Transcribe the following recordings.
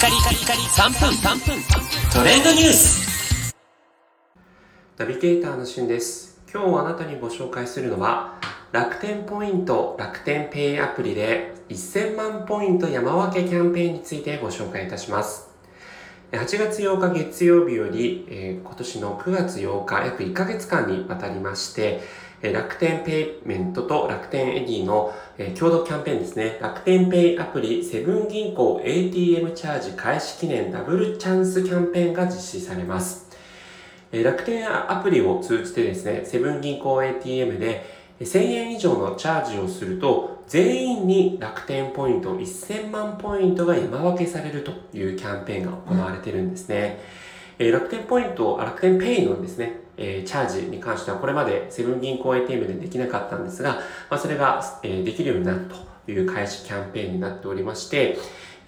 カリカリカリ3分3分トレンドニュースナビゲーターのしゅんです。今日あなたにご紹介するのは、楽天ポイント楽天ペイアプリで1000万ポイント山分けキャンペーンについてご紹介いたします。8月8日月曜日より、えー今年の9月8日約1ヶ月間にわたりまして、えー楽天ペイメントと楽天エディの、えー共同キャンペーンですね。楽天ペイアプリセブン銀行 ATM チャージ開始記念ダブルチャンスキャンペーンが実施されます。えー楽天アプリを通じてですね、セブン銀行 ATM で1000円以上のチャージをすると、全員に楽天ポイント1000万ポイントが山分けされるというキャンペーンが行われてるんですね。えー楽天ポイント、楽天ペイのですね、えチャージに関してはこれまでセブン銀行 ATM でできなかったんですが、まあ、それが、えできるようになるという開始キャンペーンになっておりまして、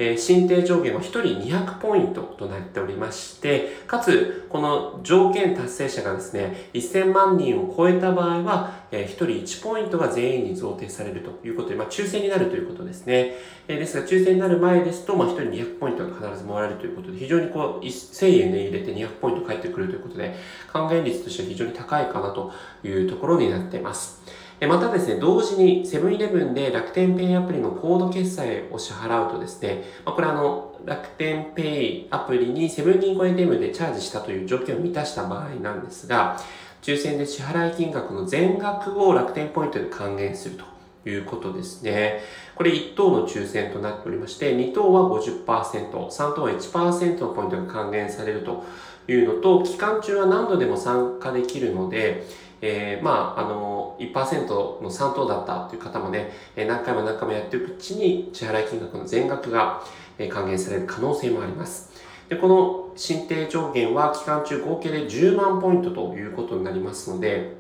えー申請上限は1人200ポイントとなっておりまして、かつ、この条件達成者がですね、1000万人を超えた場合は、えー1人1ポイントが全員に贈呈されるということで、まあ、抽選になるということですね。えーですが、抽選になる前ですと、まあ、1人200ポイントが必ずもらえるということで、非常にこう、1000円で入れて200ポイント返ってくるということで、還元率としては非常に高いかなというところになっています。またですね、同時にセブンイレブンで楽天ペイアプリのコード決済を支払うとですね、ま、これあの、楽天ペイアプリにセブン銀行 ATM でチャージしたという条件を満たした場合なんですが、抽選で支払い金額の全額を楽天ポイントで還元すると。いうことですね。これ1等の抽選となっておりまして、2等は50%、3等は1%のポイントが還元されるというのと、期間中は何度でも参加できるので、えーまあ、あの、1%の3等だったという方もね、何回も何回もやっていくうちに支払い金額の全額が還元される可能性もあります。で、この申請上限は期間中合計で10万ポイントということになりますので、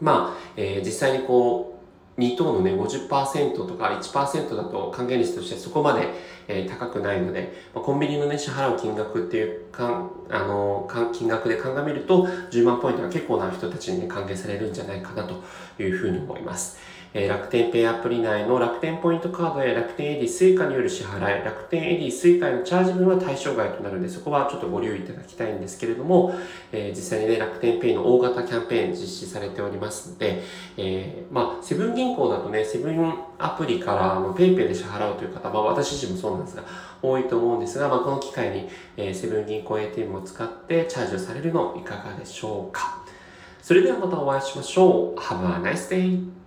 まあ、えー実際にこう、2等のね、50%とか1%だと還元率としてそこまで、えー高くないので、まあコンビニのね、支払う金額っていうかん、あの、か金額で鑑みると、10万ポイントは結構な人たちにね、還元されるんじゃないかなというふうに思います。え楽天ペイアプリ内の楽天ポイントカードや楽天エディスイカによる支払い、楽天エディスイカへのチャージ分は対象外となるので、そこはちょっとご留意いただきたいんですけれども、えー実際にね、楽天ペイの大型キャンペーン実施されておりますので、えーまあ、セブン銀行だとね、セブンアプリからあのペイペイで支払うという方、まあ、私自身もそうなんですが、多いと思うんですが、まあ、この機会に、えーセブン銀行 ATM を使ってチャージをされるのいかがでしょうか。それではまたお会いしましょう。Have a nice day!